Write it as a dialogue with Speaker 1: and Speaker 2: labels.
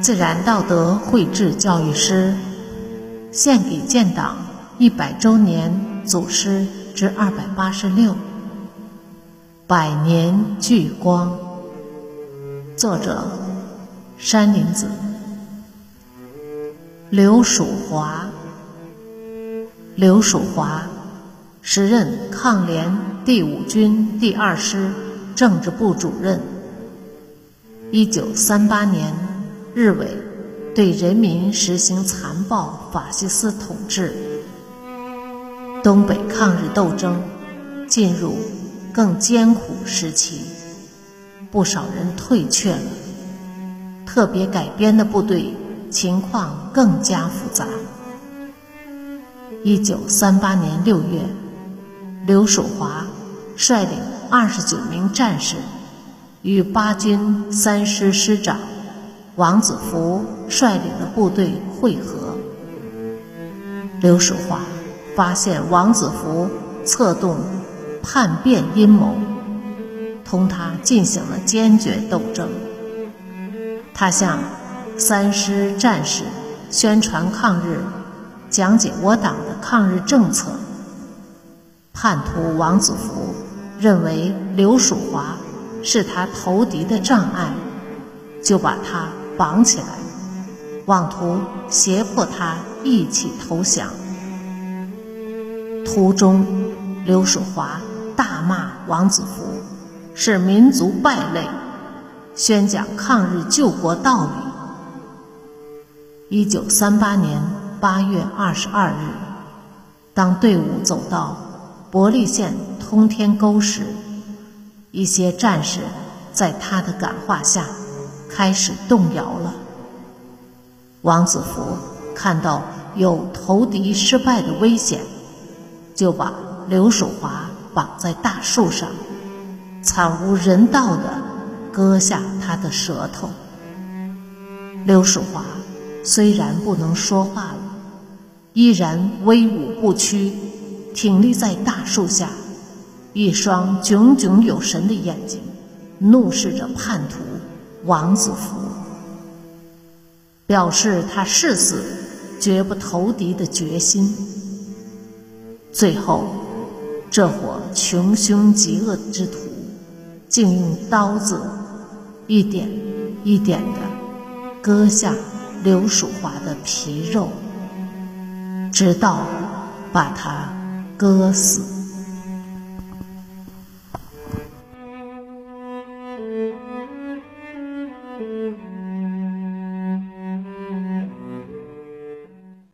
Speaker 1: 自然道德绘制教育诗，献给建党一百周年祖师之二百八十六，百年聚光。作者：山林子。刘曙华，刘曙华，时任抗联第五军第二师政治部主任。一九三八年。日伪对人民实行残暴法西斯统治，东北抗日斗争进入更艰苦时期，不少人退却了。特别改编的部队情况更加复杂。一九三八年六月，刘守华率领二十九名战士与八军三师师长。王子福率领的部队会合，刘守华发现王子福策动叛变阴谋，同他进行了坚决斗争。他向三师战士宣传抗日，讲解我党的抗日政策。叛徒王子福认为刘蜀华是他投敌的障碍，就把他。绑起来，妄图胁迫他一起投降。途中，刘蜀华大骂王子福是民族败类，宣讲抗日救国道理。一九三八年八月二十二日，当队伍走到伯利县通天沟时，一些战士在他的感化下。开始动摇了。王子福看到有投敌失败的危险，就把刘蜀华绑在大树上，惨无人道地割下他的舌头。刘蜀华虽然不能说话了，依然威武不屈，挺立在大树下，一双炯炯有神的眼睛怒视着叛徒。王子服表示他誓死绝不投敌的决心。最后，这伙穷凶极恶之徒竟用刀子一点一点地割下刘蜀华的皮肉，直到把他割死。